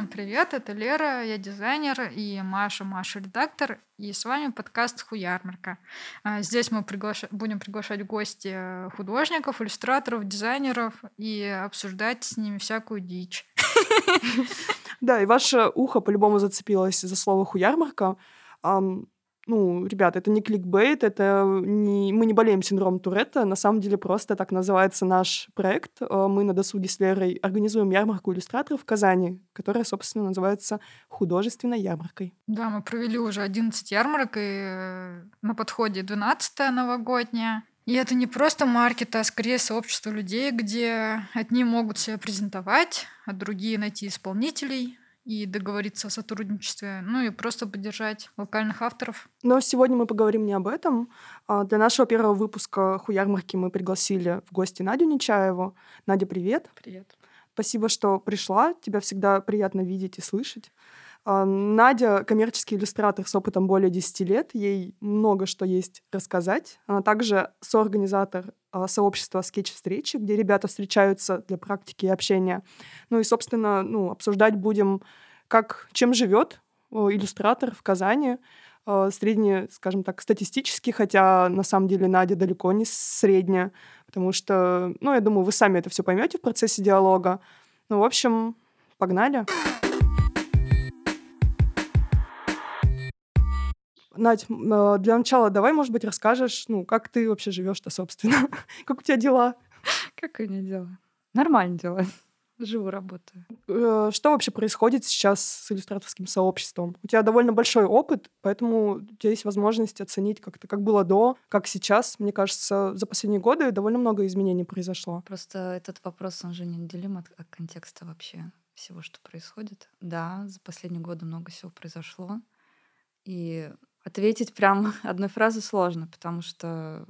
Всем привет, это Лера, я дизайнер, и Маша, Маша редактор, и с вами подкаст Хуярмарка. А, здесь мы приглаша... будем приглашать гости э, художников, иллюстраторов, дизайнеров и обсуждать с ними всякую дичь. Да, и ваше ухо по-любому зацепилось за слово хуярмарка ну, ребят, это не кликбейт, это не... мы не болеем синдромом Туретта, на самом деле просто так называется наш проект. Э, мы на досуге с Лерой организуем ярмарку иллюстраторов в Казани, которая, собственно, называется художественной ярмаркой. Да, мы провели уже 11 ярмарок, и на подходе 12 новогодняя. И это не просто маркет, а скорее сообщество людей, где одни могут себя презентовать, а другие найти исполнителей, и договориться о сотрудничестве, ну и просто поддержать локальных авторов. Но сегодня мы поговорим не об этом. А, для нашего первого выпуска «Хуярмарки» мы пригласили в гости Надю Нечаеву. Надя, привет. Привет. Спасибо, что пришла. Тебя всегда приятно видеть и слышать. А, Надя — коммерческий иллюстратор с опытом более 10 лет. Ей много что есть рассказать. Она также соорганизатор а, сообщества скетч-встречи, где ребята встречаются для практики и общения. Ну и, собственно, ну, обсуждать будем, как, чем живет иллюстратор в Казани, а, средне, скажем так, статистически, хотя на самом деле Надя далеко не средняя, потому что, ну, я думаю, вы сами это все поймете в процессе диалога. Ну, в общем, погнали. Погнали. Надь, а, для начала давай, может быть, расскажешь, ну, как ты вообще живешь-то, собственно? как у тебя дела? Как у меня дела? Нормально дела. Живу, работаю. Э, что вообще происходит сейчас с иллюстраторским сообществом? У тебя довольно большой опыт, поэтому у тебя есть возможность оценить как-то, как было до, как сейчас. Мне кажется, за последние годы довольно много изменений произошло. Просто этот вопрос, он же неотделим от, от контекста вообще всего, что происходит. Да, за последние годы много всего произошло. И Ответить прям одной фразой сложно, потому что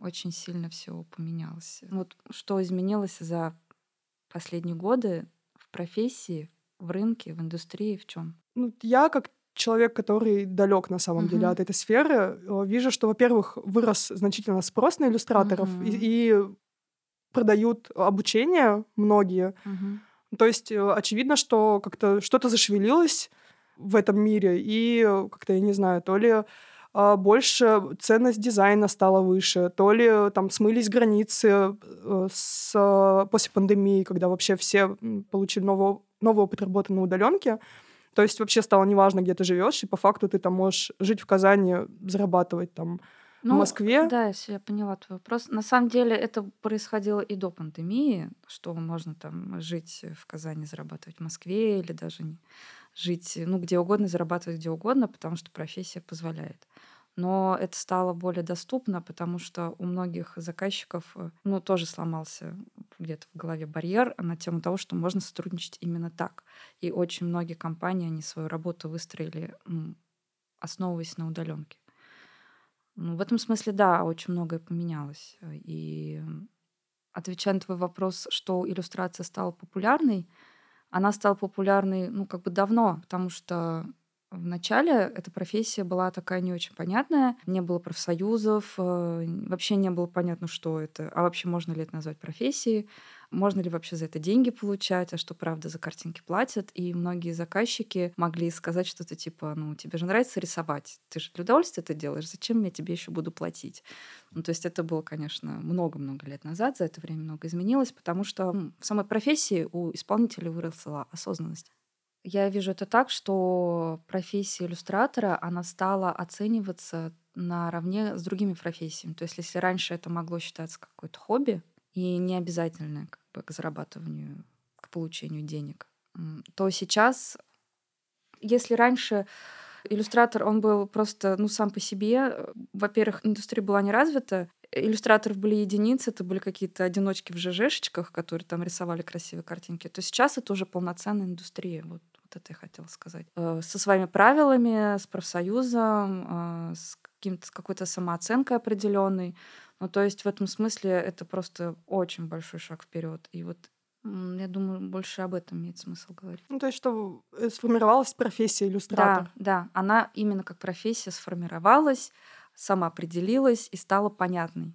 очень сильно все поменялось. Вот что изменилось за последние годы в профессии, в рынке, в индустрии, в чем? Ну, я как человек, который далек на самом uh-huh. деле от этой сферы, э, вижу, что, во-первых, вырос значительно спрос на иллюстраторов uh-huh. и, и продают обучение многие. Uh-huh. То есть э, очевидно, что как-то что-то зашевелилось в этом мире. И как-то, я не знаю, то ли а, больше ценность дизайна стала выше, то ли там смылись границы э, с, после пандемии, когда вообще все получили новый, новый опыт работы на удаленке. То есть вообще стало неважно, где ты живешь, и по факту ты там можешь жить в Казани, зарабатывать там ну, в Москве. Да, если я поняла твой вопрос. На самом деле это происходило и до пандемии, что можно там жить в Казани, зарабатывать в Москве или даже жить, ну, где угодно, зарабатывать где угодно, потому что профессия позволяет. Но это стало более доступно, потому что у многих заказчиков, э, ну, тоже сломался где-то в голове барьер на тему того, что можно сотрудничать именно так. И очень многие компании, они свою работу выстроили, ну, основываясь на удаленке. Ну, в этом смысле, да, очень многое поменялось. И отвечая на твой вопрос, что иллюстрация стала популярной, она стала популярной, ну, как бы давно, потому что в начале эта профессия была такая не очень понятная, не было профсоюзов, э, вообще не было понятно, что это, а вообще можно ли это назвать профессией, можно ли вообще за это деньги получать, а что правда за картинки платят. И многие заказчики могли сказать что-то типа, ну, тебе же нравится рисовать, ты же для удовольствия это делаешь, зачем я тебе еще буду платить? Ну, то есть это было, конечно, много-много лет назад, за это время много изменилось, потому что в самой профессии у исполнителя выросла осознанность. Я вижу это так, что профессия иллюстратора, она стала оцениваться наравне с другими профессиями. То есть если раньше это могло считаться какое-то хобби и не обязательное как бы, к зарабатыванию, к получению денег, то сейчас, если раньше иллюстратор, он был просто, ну, сам по себе. Во-первых, индустрия была не развита, иллюстраторов были единицы, это были какие-то одиночки в ЖЖшечках, которые там рисовали красивые картинки. То сейчас это уже полноценная индустрия. Вот вот это я хотела сказать. Э, со своими правилами, с профсоюзом, э, с, каким-то, с какой-то самооценкой определенной. Ну, то есть в этом смысле это просто очень большой шаг вперед. И вот я думаю, больше об этом имеет смысл говорить. Ну, то есть, что э, сформировалась профессия иллюстратор. Да, да. Она именно как профессия сформировалась, самоопределилась и стала понятной.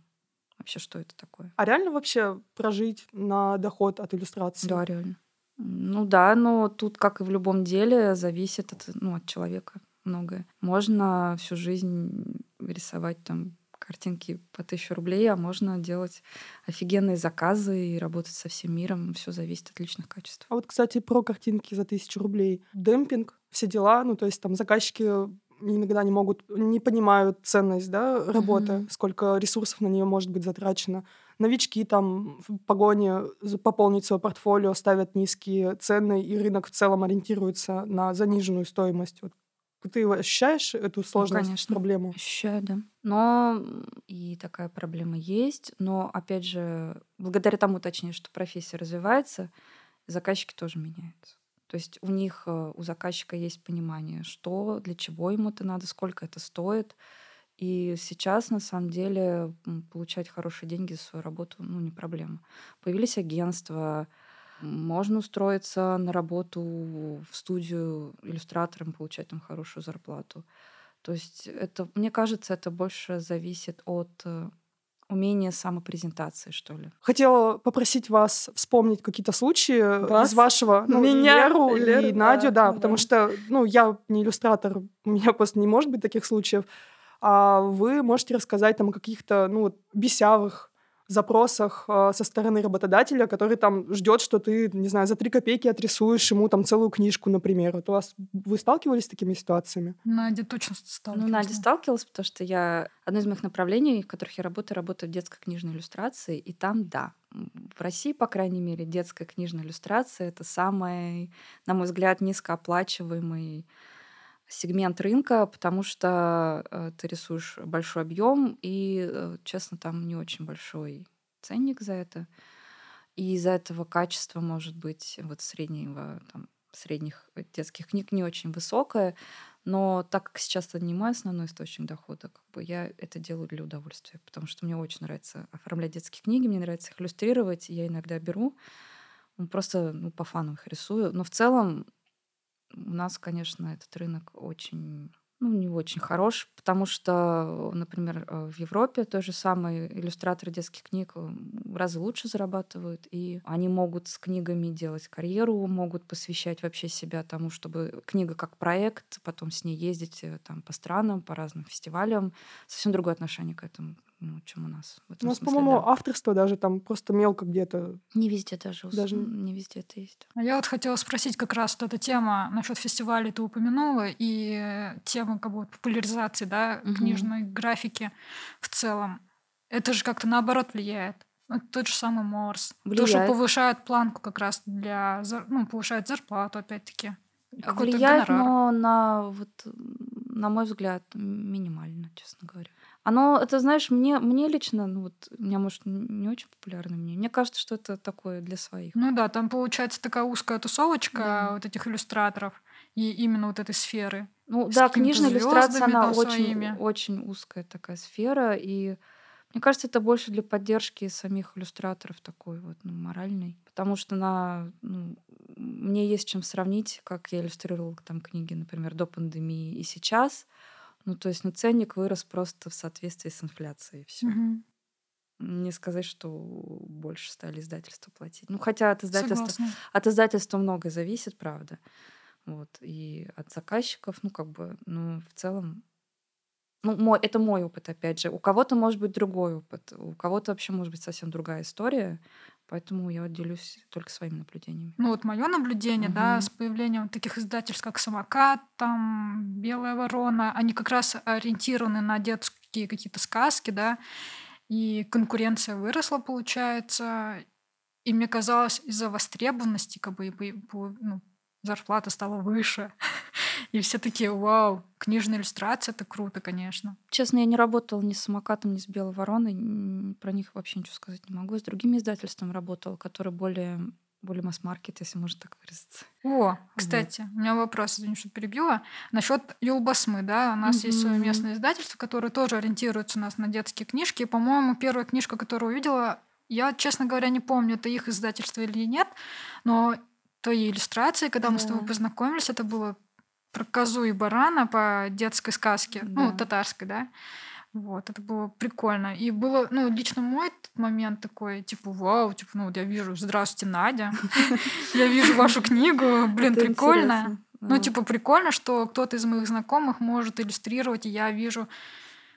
Вообще, что это такое? А реально вообще прожить на доход от иллюстрации? Да, реально. Ну да, но тут, как и в любом деле, зависит от, ну, от человека многое. Можно всю жизнь рисовать там картинки по тысячу рублей, а можно делать офигенные заказы и работать со всем миром. Все зависит от личных качеств. А вот, кстати, про картинки за тысячу рублей. Демпинг, все дела, ну, то есть там заказчики иногда не могут, не понимают ценность да, работы, mm-hmm. сколько ресурсов на нее может быть затрачено. Новички там в погоне пополнить свое портфолио ставят низкие цены, и рынок в целом ориентируется на заниженную стоимость. Вот ты ощущаешь эту ну, сложность, ну, конечно, проблему? Ощущаю, да. Но и такая проблема есть. Но, опять же, благодаря тому, точнее, что профессия развивается, заказчики тоже меняются. То есть у них, э, у заказчика есть понимание, что, для чего ему это надо, сколько это стоит. И сейчас, на самом деле, получать хорошие деньги за свою работу, ну, не проблема. Появились агентства, можно устроиться на работу в студию иллюстратором, получать там хорошую зарплату. То есть это, мне кажется, это больше зависит от э, умения самопрезентации, что ли. Хотела попросить вас вспомнить какие-то случаи вас? из вашего, ну, Меня, Леру, Леру, и Надю, да, да, потому что, ну, я не иллюстратор, у меня просто не может быть таких случаев, а вы можете рассказать там о каких-то, ну, бесявых запросах э, со стороны работодателя, который там ждет, что ты, не знаю, за три копейки отрисуешь ему там целую книжку, например. Вот у вас вы сталкивались с такими ситуациями? Надя точно сталкивалась. Ну, Надя сталкивалась, потому что я одно из моих направлений, в которых я работаю, работаю в детской книжной иллюстрации, и там, да, в России, по крайней мере, детская книжная иллюстрация — это самый, на мой взгляд, низкооплачиваемый сегмент рынка, потому что э, ты рисуешь большой объем, и, э, честно, там не очень большой ценник за это. И из-за этого качество может быть вот среднего, там, средних детских книг не очень высокое, но так как сейчас это не мой основной источник дохода, как бы я это делаю для удовольствия, потому что мне очень нравится оформлять детские книги, мне нравится их иллюстрировать, я иногда беру, просто ну, по фану их рисую. Но в целом у нас, конечно, этот рынок очень ну, не очень хорош, потому что, например, э, в Европе то же самое иллюстраторы детских книг в разы лучше зарабатывают, и они могут с книгами делать карьеру, могут посвящать вообще себя тому, чтобы книга как проект, потом с ней ездить э, там по странам, по разным фестивалям. Совсем другое отношение к этому ну, чем у нас. у нас, по-моему, да. авторство даже там просто мелко где-то. Не везде даже. даже... Не везде это есть. А я вот хотела спросить как раз вот эта тема насчет фестиваля ты упомянула, и тема как бы популяризации, да, угу. книжной графики в целом. Это же как-то наоборот влияет. Вот тот же самый Морс. Влияет. То, что повышает планку как раз для... Ну, повышает зарплату, опять-таки. Влияет, гонорар. но на, вот, на мой взгляд, минимально, честно говоря. Оно, это, знаешь, мне, мне лично, ну вот, у меня, может, не очень популярно мне. Мне кажется, что это такое для своих. Ну да, там получается такая узкая тусовочка да. вот этих иллюстраторов и именно вот этой сферы. Ну да, книжная иллюстрация, она очень, очень узкая такая сфера, и мне кажется, это больше для поддержки самих иллюстраторов такой вот, ну, моральной. Потому что на, ну, мне есть чем сравнить, как я иллюстрировала там книги, например, до пандемии и сейчас. Ну, то есть, ну, ценник вырос просто в соответствии с инфляцией. Все. Угу. Не сказать, что больше стали издательства платить. Ну, хотя от издательства, от издательства многое зависит, правда. Вот. И от заказчиков, ну, как бы, ну, в целом ну, мой, это мой опыт, опять же. У кого-то может быть другой опыт, у кого-то вообще может быть совсем другая история, поэтому я делюсь только своими наблюдениями. Ну вот мое наблюдение, угу. да, с появлением таких издательств, как «Самокат», там «Белая ворона», они как раз ориентированы на детские какие-то сказки, да, и конкуренция выросла, получается, и мне казалось, из-за востребованности как бы ну, зарплата стала выше. И все такие, вау, книжная иллюстрация, это круто, конечно. Честно, я не работала ни с самокатом, ни с Белой вороной, про них вообще ничего сказать не могу. С другими издательствами работала, которые более более масс-маркет, если можно так выразиться. О, кстати, вот. у меня вопрос, извини, что перебила. Насчет Юлбасмы, да, у нас mm-hmm. есть свое местное издательство, которое тоже ориентируется у нас на детские книжки. И, по-моему, первая книжка, которую увидела, я, честно говоря, не помню, это их издательство или нет, но твои иллюстрации, когда да. мы с тобой познакомились, это было про козу и барана по детской сказке, ну, да. ну, татарской, да. Вот, это было прикольно. И было, ну, лично мой момент такой, типа, вау, типа, ну, вот я вижу, здравствуйте, Надя, я вижу вашу книгу, блин, прикольно. Ну, типа, прикольно, что кто-то из моих знакомых может иллюстрировать, и я вижу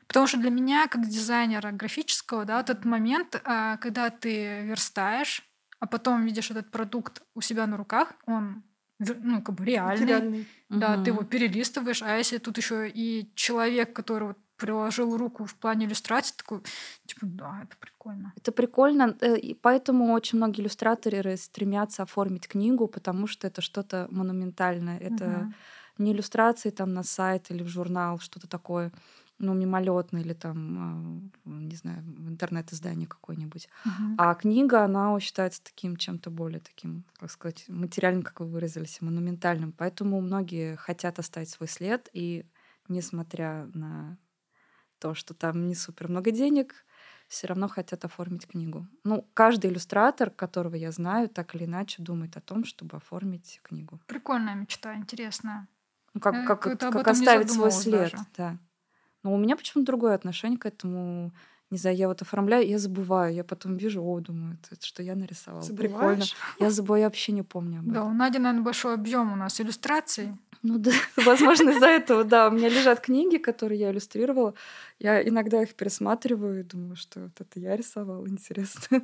Потому что для меня, как дизайнера графического, да, вот этот момент, а, когда ты верстаешь, а потом видишь этот продукт у себя на руках, он ну, как бы реальный. реальный. Да, угу. ты его перелистываешь, а если тут еще и человек, который вот приложил руку в плане иллюстрации, такой, типа, да, это прикольно. Это прикольно, э, и поэтому очень многие иллюстраторы стремятся оформить книгу, потому что это что-то монументальное. Это угу. не иллюстрации там на сайт или в журнал, что-то такое ну, мимолетно или там, а, не знаю, в интернет-издании какой-нибудь. Uh-huh. А книга, она считается таким чем-то более таким, как сказать, материальным, как вы выразились, монументальным. Поэтому многие хотят оставить свой след, и несмотря на то, что там не супер много денег, все равно хотят оформить книгу. Ну, каждый иллюстратор, которого я знаю, так или иначе думает о том, чтобы оформить книгу. Прикольная мечта, интересная. Ну, как, как, как, как оставить свой след, даже. да. Но у меня почему-то другое отношение к этому. Не знаю, я вот оформляю, я забываю. Я потом вижу, о, думаю, это, что я нарисовала. Забываешь? Прикольно. Я забываю, я вообще не помню об этом. Да, у Нади, наверное, большой объем у нас иллюстраций. Ну да, возможно, из-за этого, да. У меня лежат книги, которые я иллюстрировала. Я иногда их пересматриваю и думаю, что вот это я рисовала, интересно.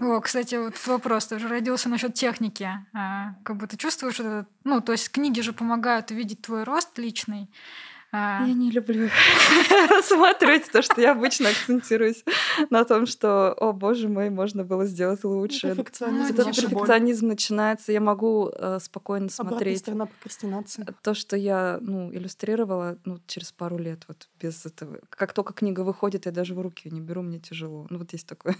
О, кстати, вот вопрос тоже родился насчет техники. А, как бы ты чувствуешь это? Ну, то есть книги же помогают увидеть твой рост личный. А... Я не люблю рассматривать то, что я обычно акцентируюсь на том, что, о боже мой, можно было сделать лучше. Перфекционизм. Этот перфекционизм начинается. Я могу э, спокойно смотреть. сторона прокрастинации. То, что я ну, иллюстрировала ну, через пару лет, вот без этого. Как только книга выходит, я даже в руки ее не беру, мне тяжело. Ну вот есть такое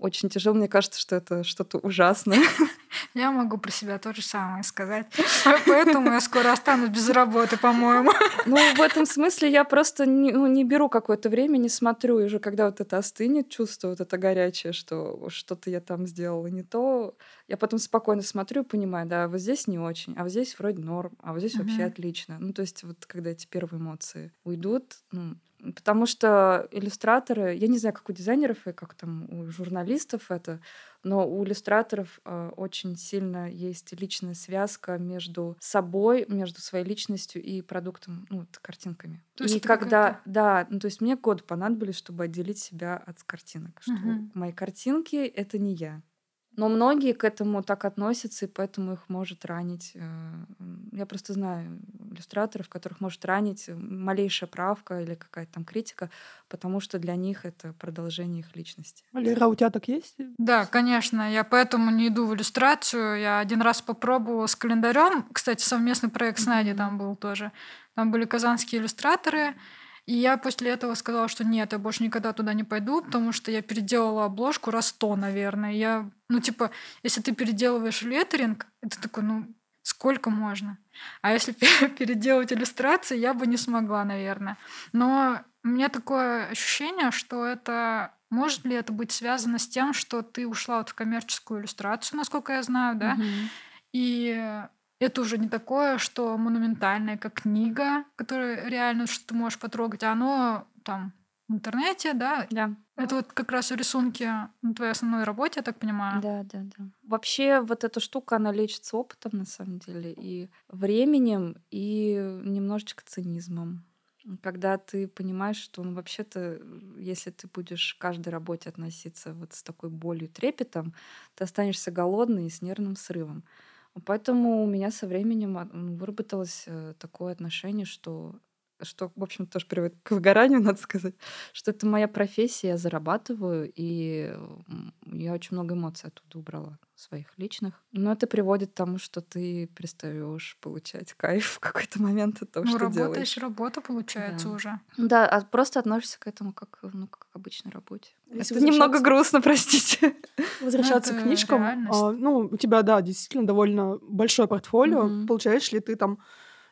очень тяжело. Мне кажется, что это что-то ужасное. Я могу про себя то же самое сказать. Поэтому я скоро останусь без работы, по-моему. Ну, в этом смысле я просто не, ну, не беру какое-то время, не смотрю. И уже когда вот это остынет, чувство вот это горячее, что что-то я там сделала не то, я потом спокойно смотрю и понимаю, да, вот здесь не очень, а вот здесь вроде норм, а вот здесь uh-huh. вообще отлично. Ну, то есть вот когда эти первые эмоции уйдут, ну, Потому что иллюстраторы, я не знаю, как у дизайнеров и как там у журналистов это, но у иллюстраторов э, очень сильно есть личная связка между собой, между своей личностью и продуктом, ну, вот, картинками. То есть и когда, да, ну, то есть мне год понадобились, чтобы отделить себя от картинок, что угу. мои картинки это не я. Но многие к этому так относятся, и поэтому их может ранить. Э, я просто знаю иллюстраторов, которых может ранить малейшая правка или какая-то там критика, потому что для них это продолжение их личности. Лера, у тебя так есть? Да, конечно. Я поэтому не иду в иллюстрацию. Я один раз попробовала с календарем. Кстати, совместный проект с Надей там был тоже. Там были казанские иллюстраторы. И я после этого сказала, что нет, я больше никогда туда не пойду, потому что я переделала обложку раз сто, наверное. Я, ну, типа, если ты переделываешь леттеринг, это такой, ну, сколько можно? А если переделать иллюстрации, я бы не смогла, наверное. Но у меня такое ощущение, что это может ли это быть связано с тем, что ты ушла вот в коммерческую иллюстрацию, насколько я знаю, да? Mm-hmm. И это уже не такое, что монументальное, как книга, которая реально что ты можешь потрогать, а оно там в интернете, да? Да. Это вот как раз рисунки на твоей основной работе, я так понимаю. Да, да, да. Вообще вот эта штука, она лечится опытом, на самом деле, и временем, и немножечко цинизмом. Когда ты понимаешь, что ну, вообще-то, если ты будешь к каждой работе относиться вот с такой болью трепетом, ты останешься голодный и с нервным срывом. Поэтому у меня со временем выработалось э, такое отношение, что что, в общем, тоже приводит к выгоранию, надо сказать, что это моя профессия, я зарабатываю, и я очень много эмоций оттуда убрала своих личных. Но это приводит к тому, что ты перестаешь получать кайф в какой-то момент от того, ну, что работаешь, делаешь. работа получается да. уже. Да, а просто относишься к этому как, ну, как к обычной работе. Если это немного грустно, простите. Возвращаться к книжкам. А, ну, у тебя, да, действительно довольно большое портфолио. Угу. Получаешь ли ты там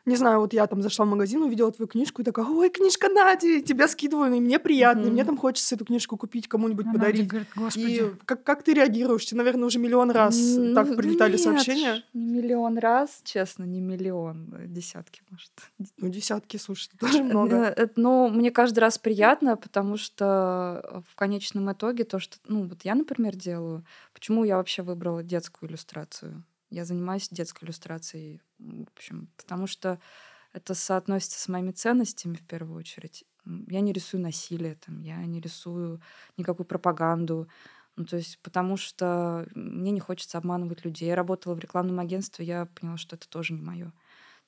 не знаю, вот я там зашла в магазин, увидела твою книжку и такая, ой, книжка Нади, тебя скидываю, и мне приятно, mm-hmm. и мне там хочется эту книжку купить, кому-нибудь а подарить. Надя говорит, Господи. И как, как ты реагируешь? Тебе, наверное, уже миллион раз mm-hmm. так прилетали Нет, сообщения. не миллион раз, честно, не миллион, э, десятки, может. Ну, десятки, слушай, это тоже много. Э, ну, мне каждый раз приятно, потому что в конечном итоге то, что, ну, вот я, например, делаю, почему я вообще выбрала детскую иллюстрацию? Я занимаюсь детской иллюстрацией, в общем, потому что это соотносится с моими ценностями в первую очередь. Я не рисую насилие, там, я не рисую никакую пропаганду. Ну, то есть, потому что мне не хочется обманывать людей. Я работала в рекламном агентстве, я поняла, что это тоже не мое.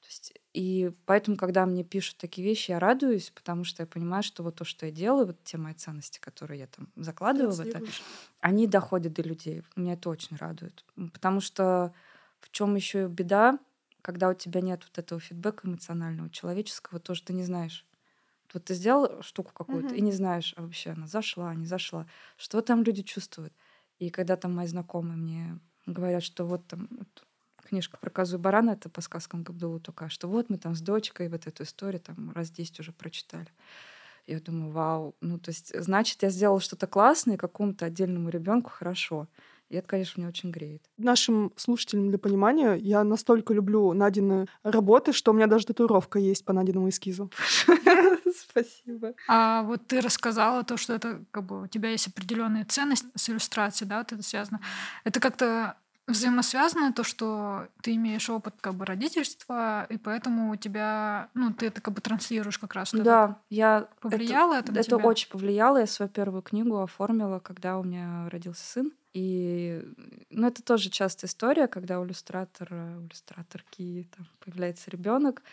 То есть, и поэтому, когда мне пишут такие вещи, я радуюсь, потому что я понимаю, что вот то, что я делаю, вот те мои ценности, которые я там закладываю в это, они доходят до людей. Меня это очень радует. Потому что в чем еще беда, когда у тебя нет вот этого фидбэка эмоционального, человеческого, то, что ты не знаешь. Вот ты сделал штуку какую-то mm-hmm. и не знаешь, а вообще она зашла, не зашла. Что там люди чувствуют? И когда там мои знакомые мне говорят, что вот там вот, книжка про козу и барана, это по сказкам Габдулу только, что вот мы там с дочкой вот эту историю там раз 10 уже прочитали. Я думаю, вау, ну то есть, значит, я сделала что-то классное, какому-то отдельному ребенку хорошо. И это, конечно, меня очень греет. Нашим слушателям для понимания, я настолько люблю Надины работы, что у меня даже татуировка есть по Надиному эскизу. Спасибо. А вот ты рассказала то, что это как бы у тебя есть определенная ценность с иллюстрацией, да, вот это связано. Это как-то взаимосвязано то, что ты имеешь опыт как бы родительства, и поэтому у тебя, ну, ты это как бы транслируешь как раз. Да, я... Повлияло это, это на Это тебя? очень повлияло. Я свою первую книгу оформила, когда у меня родился сын. И ну, это тоже частая история, когда у иллюстратора, у иллюстраторки там, появляется ребенок.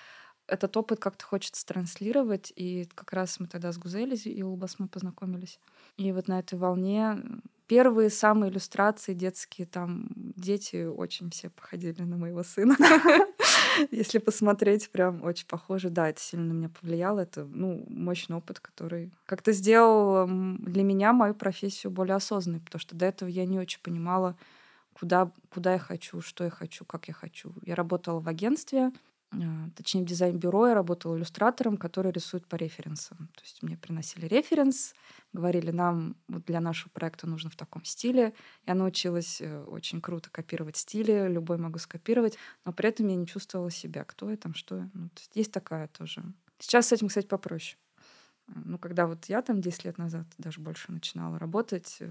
Этот опыт как-то хочется транслировать. И как раз мы тогда с Гузель и Улбас мы познакомились. И вот на этой волне первые самые иллюстрации детские, там дети очень все походили на моего сына. Если посмотреть, прям очень похоже. Да, это сильно на меня повлияло. Это, ну, мощный опыт, который как-то сделал для меня мою профессию более осознанной, потому что до этого я не очень понимала, куда, куда я хочу, что я хочу, как я хочу. Я работала в агентстве, точнее, в дизайн-бюро я работала иллюстратором, который рисует по референсам. То есть мне приносили референс, говорили, нам вот для нашего проекта нужно в таком стиле. Я научилась э, очень круто копировать стили, любой могу скопировать, но при этом я не чувствовала себя, кто я там, что я. Ну, то есть, есть такая тоже. Сейчас с этим, кстати, попроще. Ну, когда вот я там 10 лет назад даже больше начинала работать, э,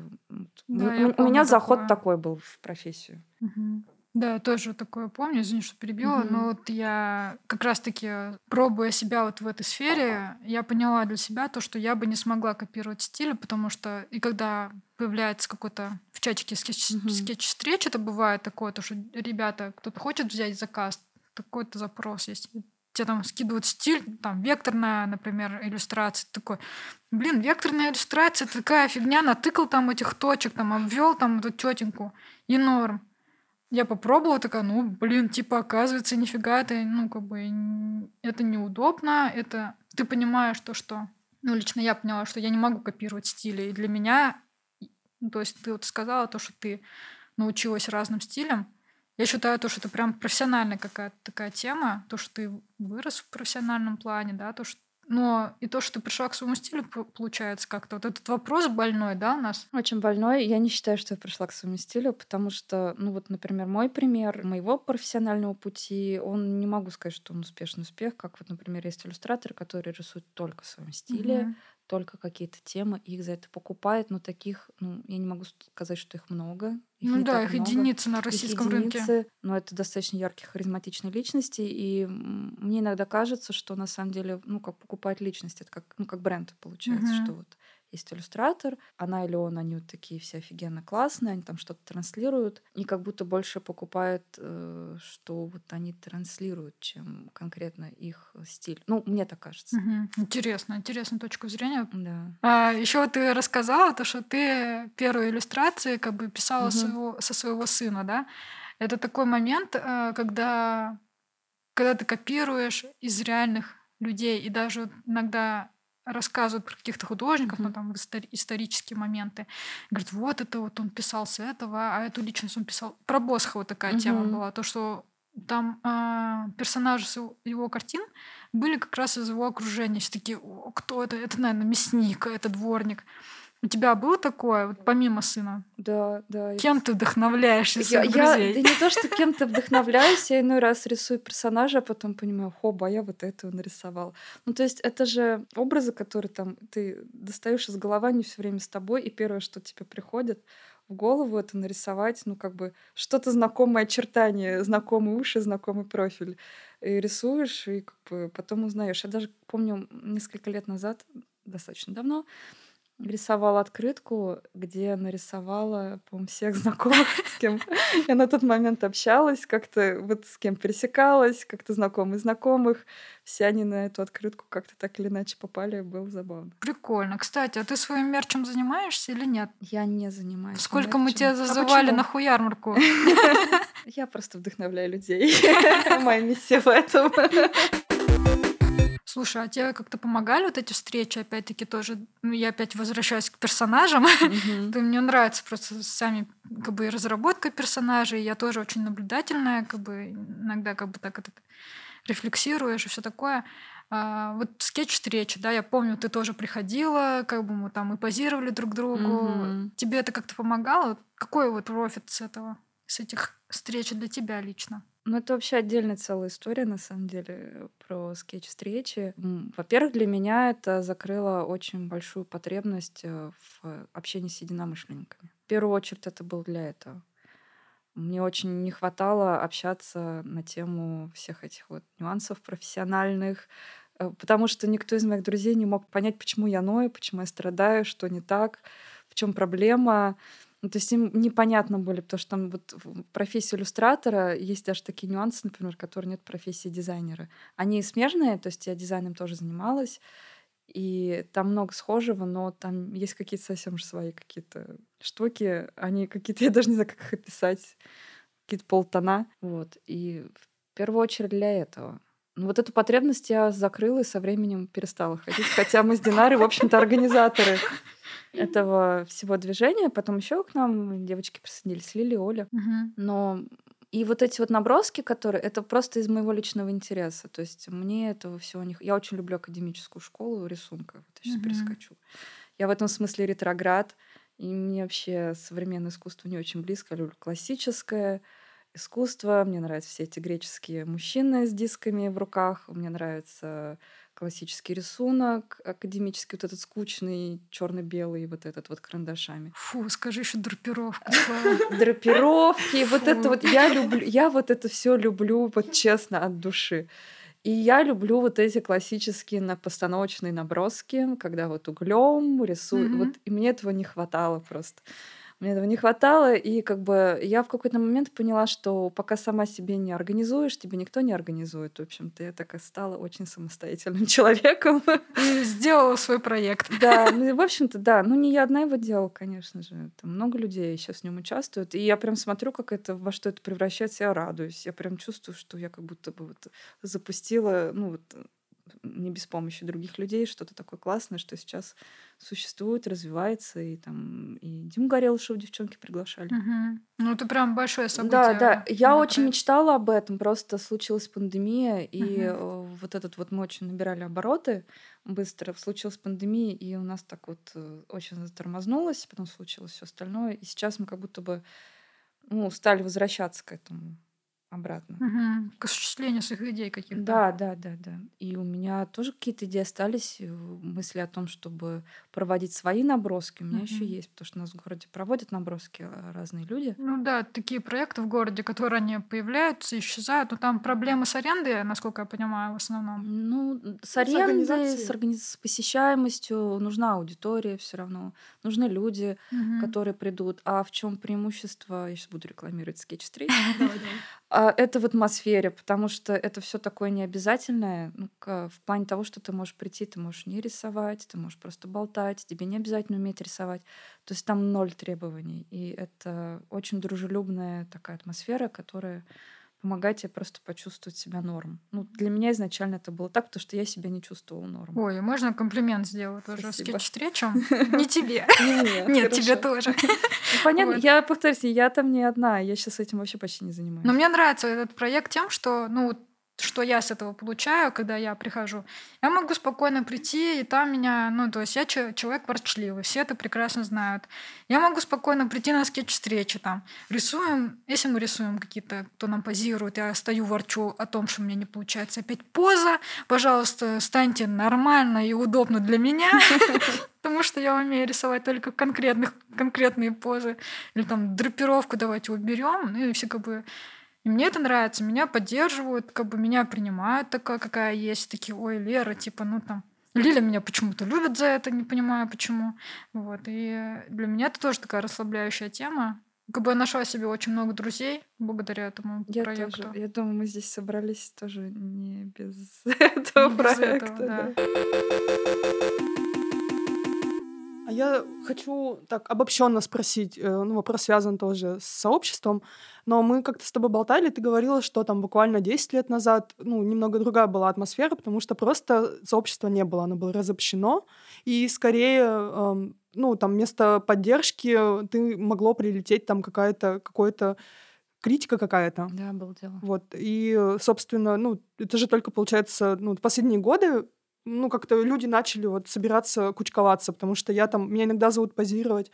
да, у, у меня заход такой был в профессию. Угу. Да, тоже такое помню, извини, что перебила, mm-hmm. но вот я как раз-таки, пробуя себя вот в этой сфере, я поняла для себя то, что я бы не смогла копировать стиль, потому что и когда появляется какой-то в чатике скетч, mm-hmm. скетч-встреч, это бывает такое, то, что ребята, кто-то хочет взять заказ, такой-то запрос есть, тебе там скидывают стиль, там, векторная, например, иллюстрация, такой, блин, векторная иллюстрация, такая фигня, натыкал там этих точек, там, обвел там эту тетеньку, и норм. Я попробовала, такая, ну, блин, типа, оказывается, нифига это, ну, как бы, это неудобно, это... Ты понимаешь то, что... Ну, лично я поняла, что я не могу копировать стили, и для меня... Ну, то есть ты вот сказала то, что ты научилась разным стилям. Я считаю то, что это прям профессиональная какая-то такая тема, то, что ты вырос в профессиональном плане, да, то, что но и то, что ты пришла к своему стилю, получается как-то. Вот этот вопрос больной, да, у нас? Очень больной. Я не считаю, что я пришла к своему стилю, потому что, ну вот, например, мой пример моего профессионального пути, он не могу сказать, что он успешный успех, как вот, например, есть иллюстраторы, которые рисуют только в своем стиле, угу только какие-то темы, их за это покупают, но таких, ну, я не могу сказать, что их много. Их ну да, их много. единицы на российском их единицы, рынке. Но это достаточно яркие, харизматичные личности, и мне иногда кажется, что на самом деле, ну, как покупать личность, это как, ну, как бренд получается, угу. что вот есть иллюстратор, она или он, они вот такие все офигенно классные, они там что-то транслируют, и как будто больше покупают, э, что вот они транслируют, чем конкретно их стиль. Ну, мне так кажется. Угу. Интересно, интересная точка зрения. Да. А, еще ты рассказала то, что ты первые иллюстрации как бы писала угу. своего, со своего сына, да? Это такой момент, э, когда, когда ты копируешь из реальных людей, и даже иногда рассказывают про каких-то художников, mm-hmm. ну там истори- исторические моменты. Говорит, вот это вот он писал с этого, а эту личность он писал. Про Босхова такая mm-hmm. тема была, то, что там э, персонажи его картин были как раз из его окружения. Все такие, кто это? Это, наверное, мясник, это дворник. У тебя было такое, вот помимо сына? Да, да. Кем ты вдохновляешься я, я, да не то, что кем-то вдохновляюсь, я иной раз рисую персонажа, а потом понимаю, хоба, я вот этого нарисовал. Ну, то есть это же образы, которые там ты достаешь из головы, они все время с тобой, и первое, что тебе приходит в голову, это нарисовать, ну, как бы что-то знакомое очертание, знакомые уши, знакомый профиль. И рисуешь, и как бы потом узнаешь. Я даже помню несколько лет назад, достаточно давно, рисовала открытку, где нарисовала, по-моему, всех знакомых, с кем я на тот момент общалась, как-то вот с кем пересекалась, как-то знакомые знакомых. Все они на эту открытку как-то так или иначе попали, было забавно. Прикольно. Кстати, а ты своим мерчем занимаешься или нет? Я не занимаюсь Сколько мерчем. мы тебя зазывали а на хуярмарку? Я просто вдохновляю людей. Моя миссия в этом. Слушай, а тебе как-то помогали вот эти встречи? Опять-таки тоже, ну, я опять возвращаюсь к персонажам. Mm-hmm. мне нравится просто сами как бы разработка персонажей. Я тоже очень наблюдательная, как бы иногда как бы так это рефлексируешь и все такое. А, вот скетч-встречи, да, я помню, ты тоже приходила, как бы мы там и позировали друг другу. Mm-hmm. Тебе это как-то помогало? Какой вот профит с этого, с этих встреч для тебя лично? Ну, это вообще отдельная целая история, на самом деле, про скетч-встречи. Во-первых, для меня это закрыло очень большую потребность э, в общении с единомышленниками. В первую очередь это было для этого. Мне очень не хватало общаться на тему всех этих вот нюансов профессиональных, э, потому что никто из моих друзей не мог понять, почему я ною, почему я страдаю, что не так, в чем проблема. Ну, то есть им непонятно были, потому что там вот в профессии иллюстратора есть даже такие нюансы, например, которые нет в профессии дизайнера. Они смежные, то есть я дизайном тоже занималась, и там много схожего, но там есть какие-то совсем же свои какие-то штуки, они какие-то, я даже не знаю, как их описать, какие-то полтона, вот. И в первую очередь для этого. Ну, вот эту потребность я закрыла и со временем перестала ходить. Хотя мы с Динарой, в общем-то, организаторы этого всего движения. Потом еще к нам девочки присоединились, Лили, Оля. Но и вот эти вот наброски, которые это просто из моего личного интереса. То есть мне этого всего не... Я очень люблю академическую школу рисунка. Вот я сейчас перескочу. Я в этом смысле ретроград. И мне вообще современное искусство не очень близко. Я люблю классическое искусство. Мне нравятся все эти греческие мужчины с дисками в руках. Мне нравится классический рисунок, академический, вот этот скучный, черно-белый, вот этот вот карандашами. Фу, скажи еще драпировка. Драпировки, вот это вот я люблю, я вот это все люблю, вот честно, от души. И я люблю вот эти классические на постановочные наброски, когда вот углем рисую. Mm-hmm. Вот, и мне этого не хватало просто. Мне этого не хватало, и как бы я в какой-то момент поняла, что пока сама себе не организуешь, тебе никто не организует. В общем-то, я так и стала очень самостоятельным человеком. И сделала свой проект. Да, ну, в общем-то, да. Ну, не я одна его делала, конечно же. Там много людей сейчас в нем участвуют. И я прям смотрю, как это, во что это превращается, я радуюсь. Я прям чувствую, что я как будто бы вот запустила, ну, вот не без помощи других людей, что-то такое классное, что сейчас существует, развивается, и там и Диму Горелышева девчонки приглашали. Угу. Ну, это прям большое событие. Да, да. Я очень проект. мечтала об этом, просто случилась пандемия, и угу. вот этот вот мы очень набирали обороты быстро, случилась пандемия, и у нас так вот э, очень затормознулось, потом случилось все остальное, и сейчас мы как будто бы ну, стали возвращаться к этому обратно. Угу. К осуществлению своих идей каких-то. Да, да, да, да. И у меня тоже какие-то идеи остались, э, мысли о том, чтобы проводить свои наброски. У меня угу. еще есть, потому что у нас в городе проводят наброски э, разные люди. Ну да, такие проекты в городе, которые они появляются, исчезают. Но там проблемы с арендой, насколько я понимаю, в основном. Ну, с арендой, с, организ... с посещаемостью нужна аудитория все равно. Нужны люди, угу. которые придут. А в чем преимущество? Я сейчас буду рекламировать скетч-стрит. А, это в атмосфере, потому что это все такое необязательное. Ну, в плане того, что ты можешь прийти, ты можешь не рисовать, ты можешь просто болтать, тебе не обязательно уметь рисовать. То есть там ноль требований. И это очень дружелюбная такая атмосфера, которая помогать тебе просто почувствовать себя норм. Ну, для меня изначально это было так, потому что я себя не чувствовала норм. Ой, можно комплимент сделать тоже скетч-встречам? Не тебе. Нет, тебе тоже. Ну, понятно, я повторюсь, я там не одна, я сейчас этим вообще почти не занимаюсь. Но мне нравится этот проект тем, что, ну, что я с этого получаю, когда я прихожу. Я могу спокойно прийти, и там меня, ну, то есть я человек ворчливый, все это прекрасно знают. Я могу спокойно прийти на скетч-встречи, там, рисуем, если мы рисуем какие-то, кто нам позирует, я стою, ворчу о том, что у меня не получается опять поза, пожалуйста, станьте нормально и удобно для меня, потому что я умею рисовать только конкретных, конкретные позы. Или там драпировку давайте уберем, ну и все как бы и мне это нравится, меня поддерживают, как бы меня принимают такая, какая есть. Такие, ой, Лера, типа, ну там, Лиля меня почему-то любит за это, не понимаю почему. Вот. И для меня это тоже такая расслабляющая тема. Как бы я нашла себе очень много друзей благодаря этому я проекту. Тоже. Я думаю, мы здесь собрались тоже не без этого не проекта. Без этого, да. А я хочу так обобщенно спросить, э, ну, вопрос связан тоже с сообществом, но мы как-то с тобой болтали, ты говорила, что там буквально 10 лет назад, ну, немного другая была атмосфера, потому что просто сообщества не было, оно было разобщено, и скорее, эм, ну, там вместо поддержки ты могло прилететь там какая-то, какой-то критика какая-то. Да, было дело. Вот, и, собственно, ну, это же только, получается, ну, последние годы ну, как-то люди начали вот собираться, кучковаться, потому что я там, меня иногда зовут позировать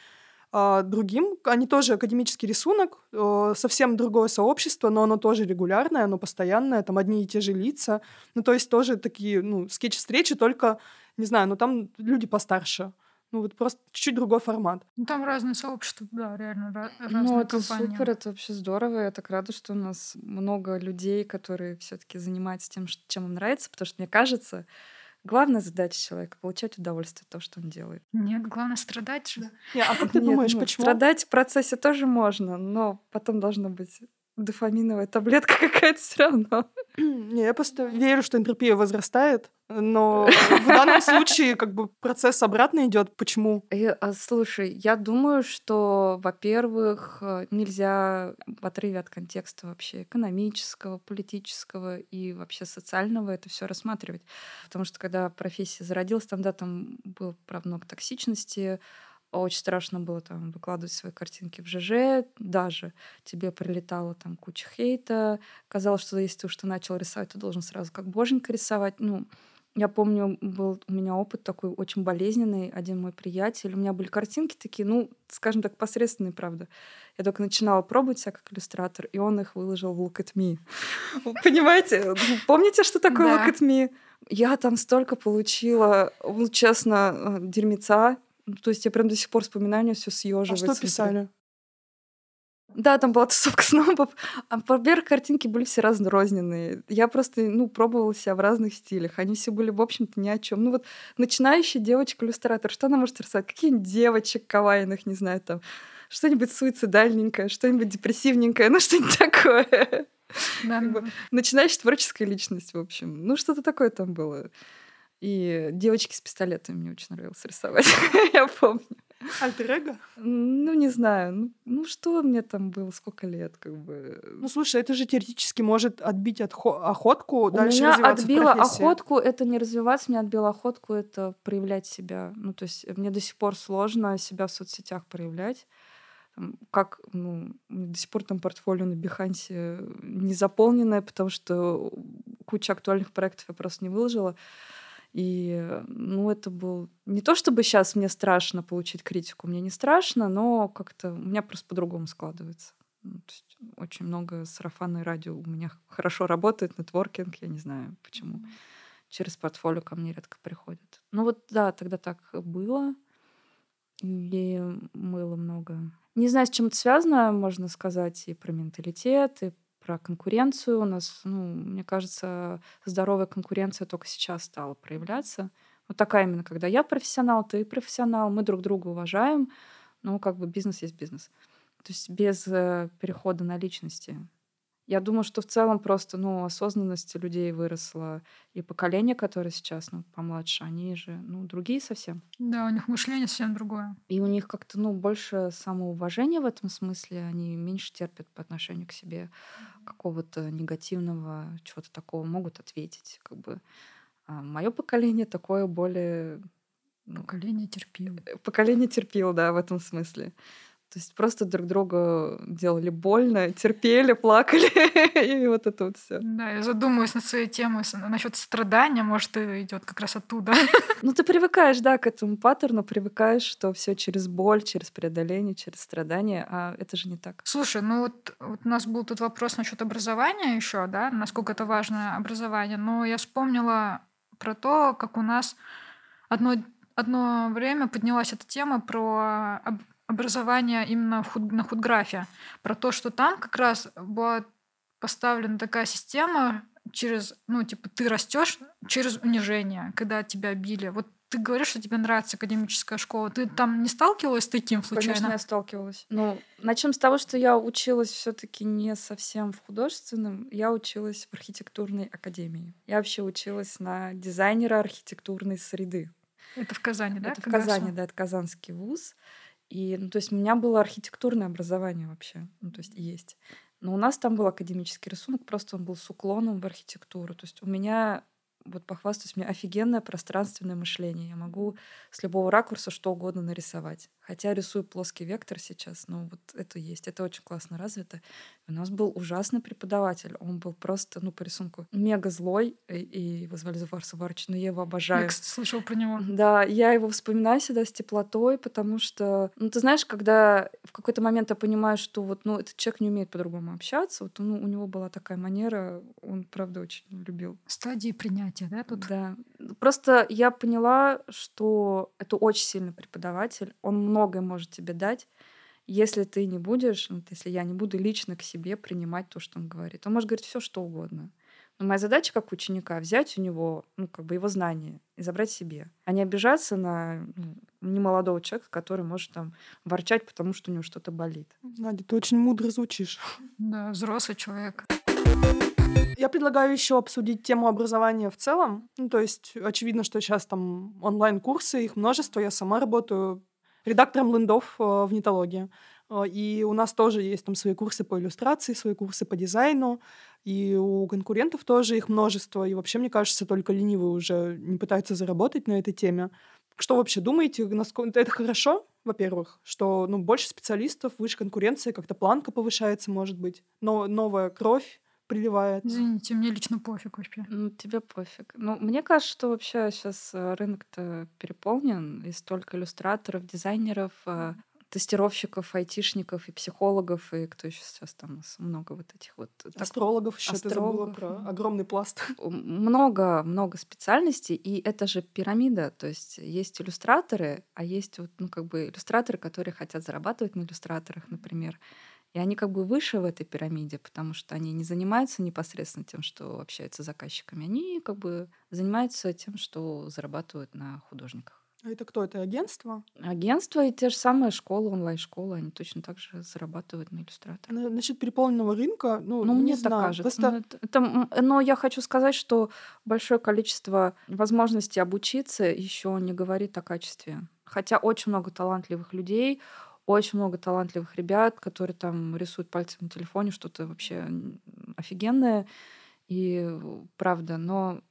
а, другим. Они тоже академический рисунок, а, совсем другое сообщество, но оно тоже регулярное, оно постоянное, там одни и те же лица. Ну, то есть тоже такие, ну, скетч-встречи, только, не знаю, ну, там люди постарше. Ну, вот просто чуть-чуть другой формат. Ну, там разные сообщества, да, реально разные Ну, это компании. супер, это вообще здорово. Я так рада, что у нас много людей, которые все таки занимаются тем, чем им нравится, потому что, мне кажется, Главная задача человека — получать удовольствие от того, что он делает. Нет, главное страдать же. Да. а как ты Нет, думаешь, ну, почему? Страдать в процессе тоже можно, но потом должно быть дофаминовая таблетка какая-то все равно. Не, я просто верю, что энтропия возрастает, но в данном случае как бы процесс обратно идет. Почему? Э, а, слушай, я думаю, что, во-первых, э, нельзя в отрыве от контекста вообще экономического, политического и вообще социального это все рассматривать. Потому что когда профессия зародилась, там, да, там было, правда, много токсичности, очень страшно было там выкладывать свои картинки в ЖЖ, даже тебе прилетала там куча хейта. Казалось, что если ты уж ты начал рисовать, ты должен сразу как боженька рисовать. Ну, я помню, был у меня опыт такой очень болезненный. Один мой приятель, у меня были картинки такие, ну, скажем так, посредственные, правда. Я только начинала пробовать себя как иллюстратор, и он их выложил в Look at Me. Понимаете? Помните, что такое Look at Me? Я там столько получила, ну, честно, э, дерьмеца то есть я прям до сих пор вспоминаю, все съеживается. А что писали? Да, там была тусовка снобов. А во-первых, картинки были все разрозненные. Я просто, ну, пробовала себя в разных стилях. Они все были, в общем-то, ни о чем. Ну вот начинающая девочка-иллюстратор, что она может рисовать? Какие-нибудь девочек кавайных, не знаю, там, что-нибудь суицидальненькое, что-нибудь депрессивненькое, ну что-нибудь такое. Да. Как бы, начинающая творческая личность, в общем. Ну, что-то такое там было. И девочки с пистолетами мне очень нравилось рисовать, я помню. альтер Ну, не знаю. Ну, ну, что мне там было, сколько лет, как бы. Ну, слушай, это же теоретически может отбить отхо- охотку, У дальше меня отбило охотку, это не развиваться, мне отбило охотку, это проявлять себя. Ну, то есть мне до сих пор сложно себя в соцсетях проявлять. Как, ну, до сих пор там портфолио на Бихансе не заполненное, потому что куча актуальных проектов я просто не выложила. И, ну, это был... Не то чтобы сейчас мне страшно получить критику, мне не страшно, но как-то у меня просто по-другому складывается. Ну, очень много сарафанной радио у меня хорошо работает, нетворкинг, я не знаю почему. Через портфолио ко мне редко приходят. Ну вот да, тогда так было. И было много. Не знаю, с чем это связано, можно сказать и про менталитет, и про конкуренцию. У нас, ну, мне кажется, здоровая конкуренция только сейчас стала проявляться. Вот такая именно, когда я профессионал, ты профессионал, мы друг друга уважаем, но как бы бизнес есть бизнес. То есть без э, перехода на личности. Я думаю, что в целом просто, ну, осознанность людей выросла. И поколение, которое сейчас, ну, помладше, они же, ну, другие совсем. Да, у них мышление совсем другое. И у них как-то, ну, больше самоуважения в этом смысле. Они меньше терпят по отношению к себе какого-то негативного, чего-то такого, могут ответить, как бы. А мое поколение такое более... Ну, поколение терпило. Поколение терпило, да, в этом смысле. То есть просто друг другу делали больно, терпели, плакали, и вот это вот все. Да, я задумываюсь над своей темой насчет страдания, может, идет как раз оттуда. Ну, ты привыкаешь, да, к этому паттерну, привыкаешь, что все через боль, через преодоление, через страдания, а это же не так. Слушай, ну вот, вот у нас был тут вопрос насчет образования еще, да, насколько это важно образование, но я вспомнила про то, как у нас одно одно время поднялась эта тема про образования именно в худ, на худграфе, про то, что там как раз была поставлена такая система через, ну, типа, ты растешь через унижение, когда тебя били. Вот ты говоришь, что тебе нравится академическая школа. Ты там не сталкивалась с таким случайно? Конечно, я сталкивалась. Ну, начнем с того, что я училась все-таки не совсем в художественном. Я училась в архитектурной академии. Я вообще училась на дизайнера архитектурной среды. Это в Казани, да? Это в Казани, да, это Казанский вуз. И, ну, то есть у меня было архитектурное образование вообще, ну, то есть есть. Но у нас там был академический рисунок, просто он был с уклоном в архитектуру. То есть у меня вот похвастаюсь, у меня офигенное пространственное мышление. Я могу с любого ракурса что угодно нарисовать. Хотя рисую плоский вектор сейчас, но вот это есть. Это очень классно развито. У нас был ужасный преподаватель. Он был просто, ну, по рисунку, мега злой. И, и его звали Зафар Саварыч, но я его обожаю. Я, кстати, слышал про него. Да, я его вспоминаю всегда с теплотой, потому что, ну, ты знаешь, когда в какой-то момент я понимаю, что вот, ну, этот человек не умеет по-другому общаться, вот ну, у него была такая манера, он, правда, очень любил. Стадии принятия, да, тут? Да. Просто я поняла, что это очень сильный преподаватель. Он многое может тебе дать, если ты не будешь, вот если я не буду лично к себе принимать то, что он говорит. Он может говорить все, что угодно. Но моя задача как ученика взять у него, ну, как бы его знания и забрать себе, а не обижаться на ну, немолодого человека, который может там ворчать, потому что у него что-то болит. Надя, ты очень мудро звучишь. Да, взрослый человек. Я предлагаю еще обсудить тему образования в целом. Ну, то есть, очевидно, что сейчас там онлайн-курсы, их множество. Я сама работаю редактором лендов э, в нетологии. Э, и у нас тоже есть там свои курсы по иллюстрации, свои курсы по дизайну. И у конкурентов тоже их множество. И вообще, мне кажется, только ленивые уже не пытаются заработать на этой теме. Что вообще думаете? Насколько... Это хорошо, во-первых, что ну, больше специалистов, выше конкуренция, как-то планка повышается, может быть. Но новая кровь приливает. Извините, мне лично пофиг вообще. Ну, тебе пофиг. Ну, мне кажется, что вообще сейчас э, рынок-то переполнен, и столько иллюстраторов, дизайнеров, э, тестировщиков, айтишников и психологов, и кто еще сейчас там у нас много вот этих вот... Астрологов еще астрологов. ты забыла про огромный пласт. Много, много специальностей, и это же пирамида, то есть есть иллюстраторы, а есть вот, ну, как бы иллюстраторы, которые хотят зарабатывать на иллюстраторах, например, и они как бы выше в этой пирамиде, потому что они не занимаются непосредственно тем, что общаются с заказчиками. Они как бы занимаются тем, что зарабатывают на художниках. А это кто? Это агентство? Агентство и те же самые школы, онлайн-школы, они точно так же зарабатывают на иллюстраторах. На, насчет переполненного рынка, ну, ну не мне знаю. так кажется. Просто... Ну, это, это, но я хочу сказать, что большое количество возможностей обучиться еще не говорит о качестве. Хотя очень много талантливых людей, очень много талантливых ребят, которые там рисуют пальцем на телефоне, что-то вообще офигенное. И правда, но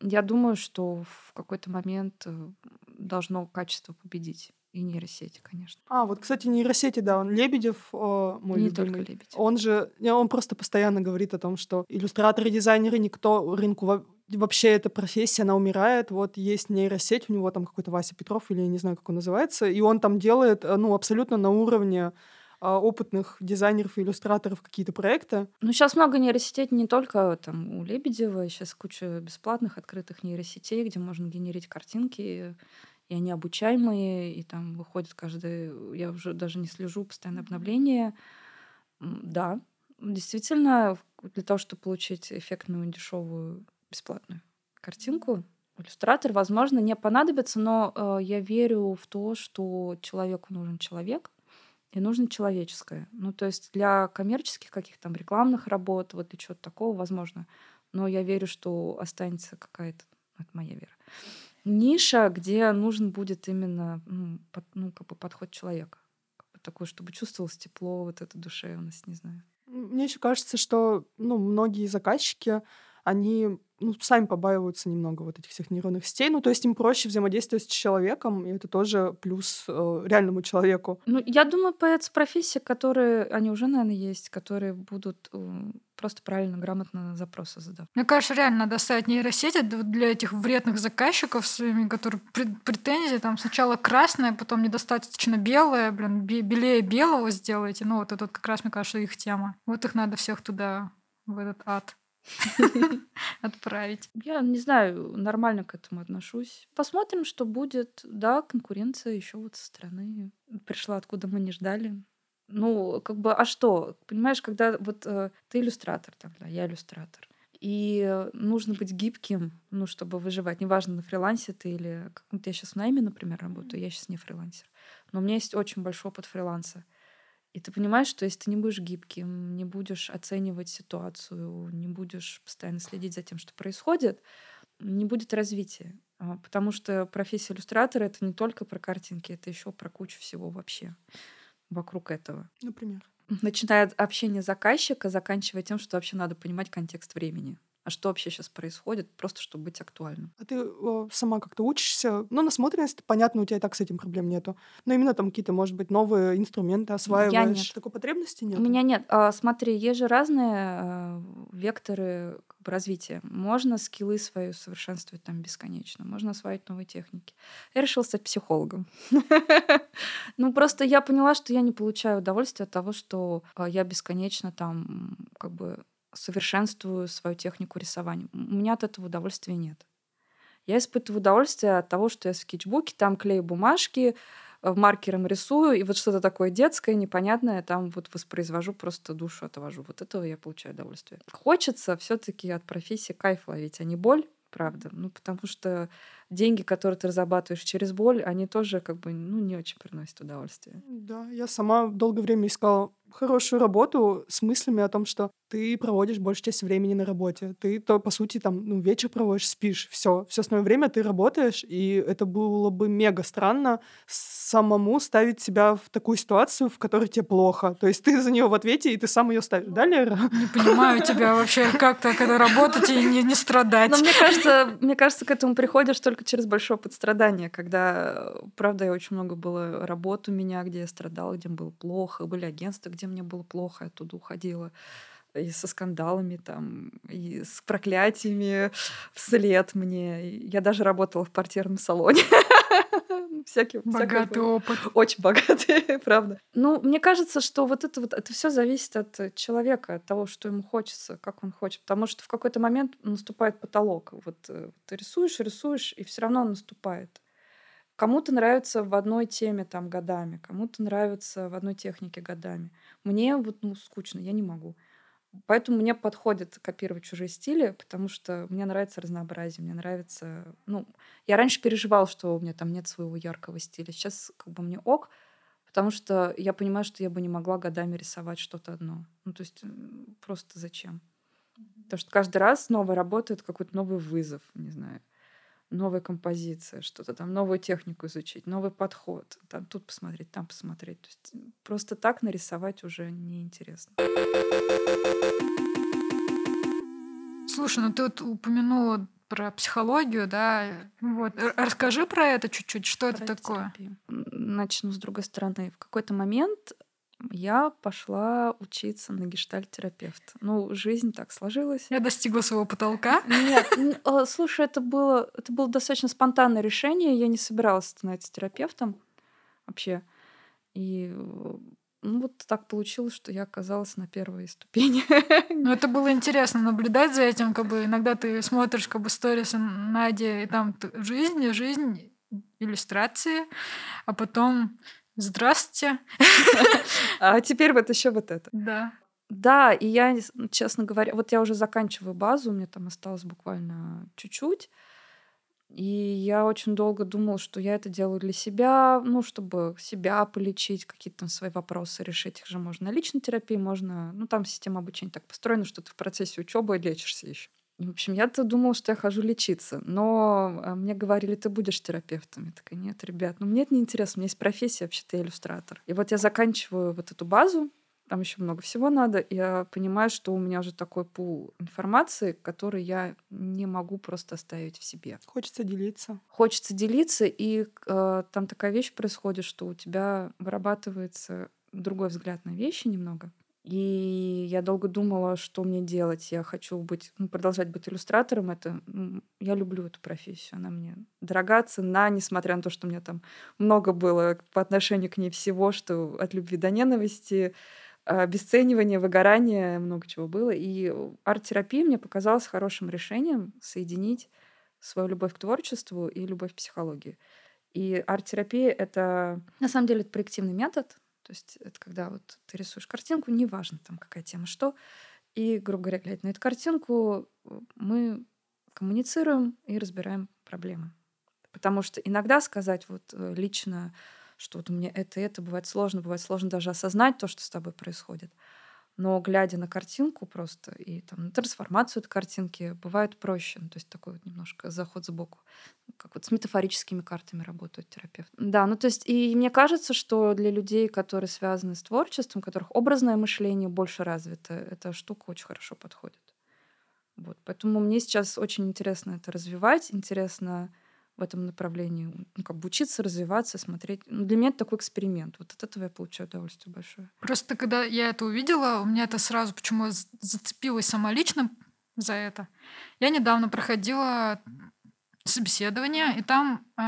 я думаю, что в какой-то момент э, должно качество победить. И нейросети, конечно. А, вот, кстати, нейросети, да, он Лебедев, о, мой Не любимый. только Лебедев. Он же, он просто постоянно говорит о том, что иллюстраторы, дизайнеры, никто рынку вообще эта профессия, она умирает. Вот есть нейросеть, у него там какой-то Вася Петров, или я не знаю, как он называется, и он там делает, э, ну, абсолютно на уровне а, опытных дизайнеров и иллюстраторов какие-то проекты. Ну, сейчас много нейросетей, не только там у Лебедева, сейчас куча бесплатных открытых нейросетей, где можно генерить картинки, и они обучаемые, и там выходят каждый... Я уже даже не слежу, постоянное обновление. Да, действительно, для того, чтобы получить эффектную, дешевую, бесплатную картинку, иллюстратор, возможно, не понадобится, но э, я верю в то, что человеку нужен человек, и нужно человеческое. Ну, то есть для коммерческих каких-то там рекламных работ, вот и чего-то такого, возможно. Но я верю, что останется какая-то, это моя вера, ниша, где нужен будет именно ну, под, ну, как бы подход человека. Как бы такой, чтобы чувствовалось тепло, вот эта душевность, не знаю. Мне еще кажется, что ну, многие заказчики, они ну, сами побаиваются немного вот этих всех нейронных сетей. Ну, то есть им проще взаимодействовать с человеком, и это тоже плюс э, реальному человеку. Ну, я думаю, появятся профессии, которые, они уже, наверное, есть, которые будут э, просто правильно, грамотно запросы задавать. Мне кажется, реально надо ставить нейросети для этих вредных заказчиков своими, которые претензии, там сначала красное, потом недостаточно белое, блин, белее белого сделайте. Ну, вот это вот как раз, мне кажется, их тема. Вот их надо всех туда, в этот ад. отправить. Я не знаю, нормально к этому отношусь. Посмотрим, что будет. Да, конкуренция еще вот со стороны пришла, откуда мы не ждали. Ну, как бы, а что? Понимаешь, когда вот э, ты иллюстратор, там, да, я иллюстратор, и нужно быть гибким, ну, чтобы выживать. Неважно, на фрилансе ты или... Вот я сейчас в найме, например, работаю, я сейчас не фрилансер. Но у меня есть очень большой опыт фриланса. И ты понимаешь, что если ты не будешь гибким, не будешь оценивать ситуацию, не будешь постоянно следить за тем, что происходит, не будет развития. А, потому что профессия иллюстратора — это не только про картинки, это еще про кучу всего вообще вокруг этого. Например? Начиная от общения заказчика, заканчивая тем, что вообще надо понимать контекст времени а что вообще сейчас происходит, просто чтобы быть актуальным. А ты о, сама как-то учишься? Ну, насмотренность, понятно, у тебя и так с этим проблем нету. Но именно там какие-то, может быть, новые инструменты осваиваешь. Я нет. Такой потребности нет? У меня нет. А, смотри, есть же разные а, векторы как бы, развития. Можно скиллы свои совершенствовать там бесконечно. Можно осваивать новые техники. Я решила стать психологом. Ну, просто я поняла, что я не получаю удовольствия от того, что а, я бесконечно там как бы совершенствую свою технику рисования. У меня от этого удовольствия нет. Я испытываю удовольствие от того, что я в скетчбуке там клею бумажки, э, маркером рисую, и вот что-то такое детское, непонятное, там вот воспроизвожу, просто душу отвожу. Вот этого я получаю удовольствие. Хочется все таки от профессии кайф ловить, а не боль, правда. Ну, потому что деньги, которые ты разрабатываешь через боль, они тоже как бы, ну, не очень приносят удовольствие. Да, я сама долгое время искала хорошую работу с мыслями о том, что ты проводишь большую часть времени на работе. Ты, то, по сути, там, ну, вечер проводишь, спишь, все. Все остальное время ты работаешь, и это было бы мега странно самому ставить себя в такую ситуацию, в которой тебе плохо. То есть ты за нее в ответе, и ты сам ее ставишь. Да, Лера? Не понимаю тебя вообще, как так это работать и не, не страдать. Но мне кажется, мне кажется, к этому приходишь только через большое подстрадание, когда, правда, я очень много было работ у меня, где я страдала, где мне было плохо, были агентства, где мне было плохо, я оттуда уходила и со скандалами там, и с проклятиями вслед мне. Я даже работала в квартирном салоне. Всякий, богатый опыт. Очень богатый, правда. Ну, мне кажется, что вот это вот, это все зависит от человека, от того, что ему хочется, как он хочет. Потому что в какой-то момент наступает потолок. Вот э, ты рисуешь, рисуешь, и все равно он наступает. Кому-то нравится в одной теме там годами, кому-то нравится в одной технике годами. Мне вот ну, скучно, я не могу. Поэтому мне подходит копировать чужие стили, потому что мне нравится разнообразие, мне нравится... Ну, я раньше переживала, что у меня там нет своего яркого стиля. Сейчас как бы мне ок, потому что я понимаю, что я бы не могла годами рисовать что-то одно. Ну, то есть просто зачем? Потому что каждый раз новая работа — это какой-то новый вызов, не знаю новая композиция, что-то там, новую технику изучить, новый подход, там тут посмотреть, там посмотреть. То есть просто так нарисовать уже неинтересно. Слушай, ну ты вот упомянула про психологию, да, вот. Расскажи про это чуть-чуть, что про это такое? Терапию. Начну с другой стороны. В какой-то момент я пошла учиться на гештальт-терапевт. Ну, жизнь так сложилась. Я достигла своего потолка. Нет, а, слушай, это было, это было достаточно спонтанное решение. Я не собиралась становиться терапевтом вообще. И ну, вот так получилось, что я оказалась на первой ступени. Ну, это было интересно наблюдать за этим. Как бы иногда ты смотришь как бы сторис Нади, и там жизнь, жизнь, иллюстрации, а потом Здравствуйте. А теперь вот еще вот это. Да. Да, и я, честно говоря, вот я уже заканчиваю базу, мне там осталось буквально чуть-чуть. И я очень долго думала, что я это делаю для себя, ну, чтобы себя полечить, какие-то там свои вопросы решить. Их же можно на личной терапии, можно... Ну, там система обучения так построена, что ты в процессе учебы лечишься еще. В общем, я-то думала, что я хожу лечиться. Но а, мне говорили, ты будешь терапевтом. Я такая, нет, ребят, ну мне это неинтересно. У меня есть профессия, вообще-то я иллюстратор. И вот я заканчиваю вот эту базу, там еще много всего надо. Я понимаю, что у меня уже такой пул информации, который я не могу просто оставить в себе. Хочется делиться. Хочется делиться, и э, там такая вещь происходит, что у тебя вырабатывается другой взгляд на вещи немного. И я долго думала, что мне делать. Я хочу быть, ну, продолжать быть иллюстратором. Это, я люблю эту профессию. Она мне дорога, цена, несмотря на то, что у меня там много было по отношению к ней всего, что от любви до ненависти, обесценивание, выгорание, много чего было. И арт-терапия мне показалась хорошим решением соединить свою любовь к творчеству и любовь к психологии. И арт-терапия — это, на самом деле, это проективный метод, то есть это когда вот ты рисуешь картинку, неважно там какая тема, что, и, грубо говоря, глядя на эту картинку, мы коммуницируем и разбираем проблемы. Потому что иногда сказать вот э, лично, что вот у меня это и это, бывает сложно, бывает сложно даже осознать то, что с тобой происходит. Но глядя на картинку просто и там, на трансформацию этой картинки, бывает проще. Ну, то есть такой вот немножко заход сбоку. Как вот с метафорическими картами работает терапевт. Да, ну то есть и мне кажется, что для людей, которые связаны с творчеством, у которых образное мышление больше развито, эта штука очень хорошо подходит. Вот. Поэтому мне сейчас очень интересно это развивать, интересно в этом направлении, ну, как бы учиться, развиваться, смотреть. Ну, для меня это такой эксперимент. Вот от этого я получаю удовольствие большое. Просто когда я это увидела, у меня это сразу, почему я зацепилась сама лично за это. Я недавно проходила собеседование, и там э,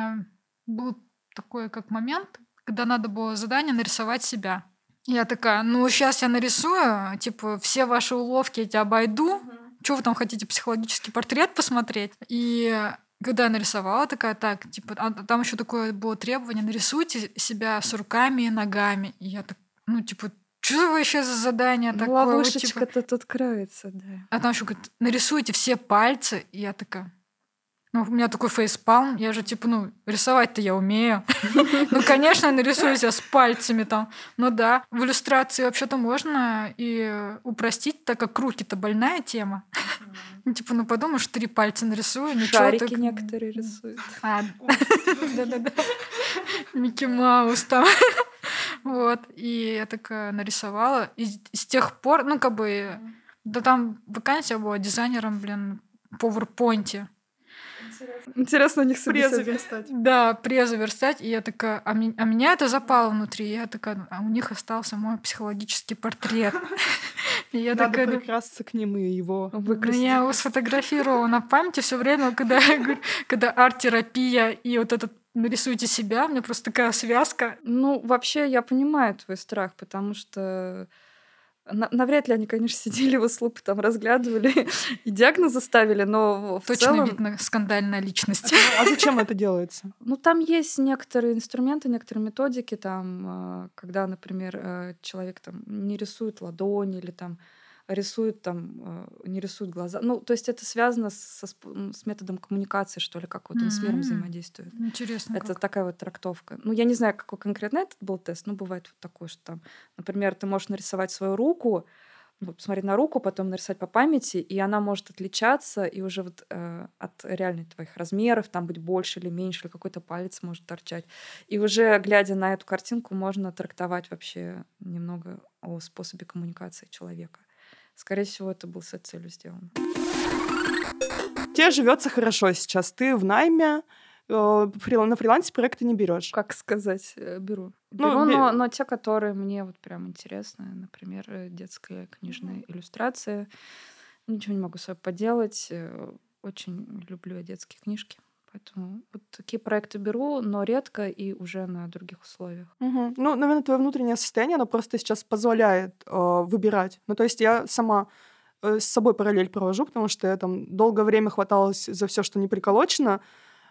был такой как момент, когда надо было задание нарисовать себя. Я такая, ну сейчас я нарисую, типа все ваши уловки я тебя обойду. Uh-huh. Что вы там хотите, психологический портрет посмотреть? И когда я нарисовала, такая, так, типа, а там еще такое было требование, нарисуйте себя с руками и ногами. И я так, ну, типа, что вообще за задание ну, такое? Ловушечка-то типа... тут кроется, да. А там еще говорит, нарисуйте все пальцы. И я такая, ну, у меня такой фейспалм, я же, типа, ну, рисовать-то я умею. Ну, конечно, я нарисую себя с пальцами там. Ну да, в иллюстрации вообще-то можно и упростить, так как руки-то больная тема. Ну, типа, ну, подумаешь, три пальца нарисую, ничего Шарики некоторые рисуют. А, да-да-да. Микки Маус там. Вот, и я такая нарисовала. И с тех пор, ну, как бы, да там вакансия была дизайнером, блин, по PowerPoint. Интересно у них презы верстать. Да, презы верстать. И я такая, а, ми, а меня это запало внутри. Я такая, а у них остался мой психологический портрет. И я Надо такая, прикраситься к ним и его выкрасить. Я его сфотографировала на памяти все время, когда, когда арт-терапия и вот этот нарисуйте себя, у меня просто такая связка. Ну, вообще, я понимаю твой страх, потому что Навряд ли они, конечно, сидели его слупы, там разглядывали и диагноз заставили, но в Точно целом... видно скандальная личность. А, а зачем это делается? Ну, там есть некоторые инструменты, некоторые методики, там, а, когда, например, э, человек там не рисует ладони или там рисуют там, э, не рисуют глаза. Ну, то есть это связано со, с методом коммуникации, что ли, как вот он mm-hmm. с миром взаимодействует. Интересно. Это как. такая вот трактовка. Ну, я не знаю, какой конкретно этот был тест, но бывает вот такой, что там, например, ты можешь нарисовать свою руку, вот, посмотреть на руку, потом нарисовать по памяти, и она может отличаться, и уже вот э, от реальных твоих размеров, там быть больше или меньше, или какой-то палец может торчать. И уже, глядя на эту картинку, можно трактовать вообще немного о способе коммуникации человека. Скорее всего, это был с целью сделано. Тебе живется хорошо сейчас. Ты в найме, э, на фрилансе проекты не берешь. Как сказать, э, беру. Ну, беру, ну, но, но те, которые мне вот прям интересны, например, э, детская книжная иллюстрация. Ничего не могу с собой поделать. Очень люблю детские книжки. Поэтому вот такие проекты беру, но редко и уже на других условиях. Угу. Ну, наверное, твое внутреннее состояние, оно просто сейчас позволяет э, выбирать. Ну, то есть я сама э, с собой параллель провожу, потому что я там долгое время хваталась за все, что не приколочено.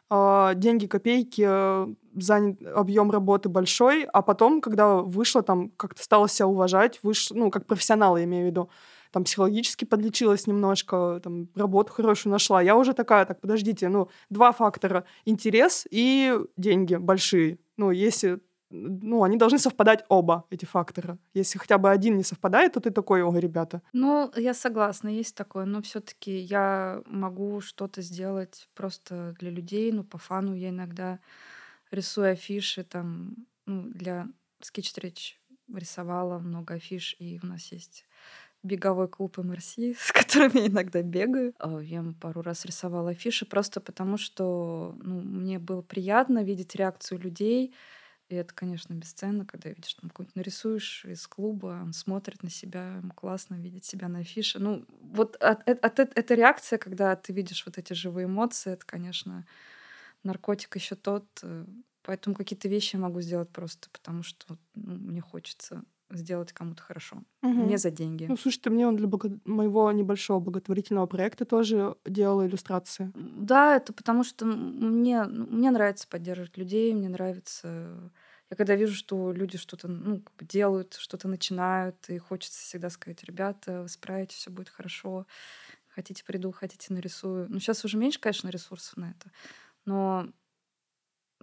Э, деньги, копейки, э, занят объем работы большой, а потом, когда вышла, там как-то стала себя уважать, вышла, ну, как профессионала, я имею в виду, там психологически подлечилась немножко, там работу хорошую нашла. Я уже такая, так, подождите, ну, два фактора. Интерес и деньги большие. Ну, если ну, они должны совпадать оба, эти фактора. Если хотя бы один не совпадает, то ты такой, ого, ребята. Ну, я согласна, есть такое, но все таки я могу что-то сделать просто для людей, ну, по фану я иногда рисую афиши, там, ну, для Stretch рисовала много афиш, и у нас есть беговой клуб МРС, с которым я иногда бегаю. А, я пару раз рисовала афиши просто потому, что ну, мне было приятно видеть реакцию людей. И это, конечно, бесценно, когда видишь, там какой-нибудь нарисуешь из клуба, он смотрит на себя, ему классно видеть себя на афише. Ну, вот от, от, от, эта реакция, когда ты видишь вот эти живые эмоции, это, конечно, наркотик еще тот. Э, поэтому какие-то вещи я могу сделать просто потому, что ну, мне хочется сделать кому-то хорошо. Угу. Не за деньги. Ну, слушай, ты мне он для благо... моего небольшого благотворительного проекта тоже делала иллюстрации. Да, это потому что мне, мне нравится поддерживать людей, мне нравится... Я когда вижу, что люди что-то ну, делают, что-то начинают, и хочется всегда сказать, ребята, вы справитесь, все будет хорошо. Хотите, приду, хотите, нарисую. Ну, сейчас уже меньше, конечно, ресурсов на это. Но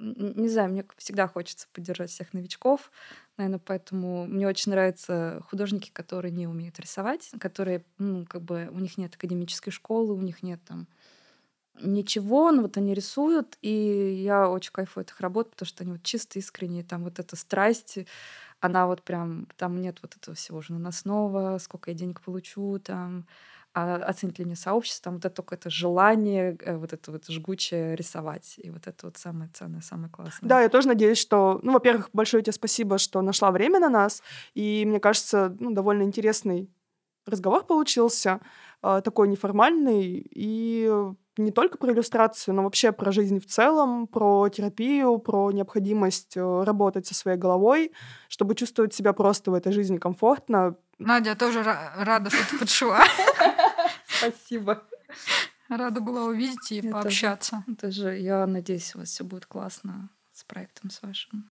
не знаю, мне всегда хочется поддержать всех новичков, наверное, поэтому мне очень нравятся художники, которые не умеют рисовать, которые, ну, как бы у них нет академической школы, у них нет там ничего, но вот они рисуют, и я очень кайфую от их работ, потому что они вот чисто искренние, там вот эта страсть, она вот прям, там нет вот этого всего же наносного, сколько я денег получу, там, а оценит ли мне сообщество, там вот это только это желание, э, вот это вот жгучее рисовать. И вот это вот самое ценное, самое классное. Да, я тоже надеюсь, что... Ну, во-первых, большое тебе спасибо, что нашла время на нас. И мне кажется, ну, довольно интересный разговор получился. Э, такой неформальный. И не только про иллюстрацию, но вообще про жизнь в целом, про терапию, про необходимость э, работать со своей головой, чтобы чувствовать себя просто в этой жизни комфортно. Надя, тоже рада, что ты подшила. Спасибо. Рада была увидеть и это пообщаться. Это же, я надеюсь, у вас все будет классно с проектом с вашим.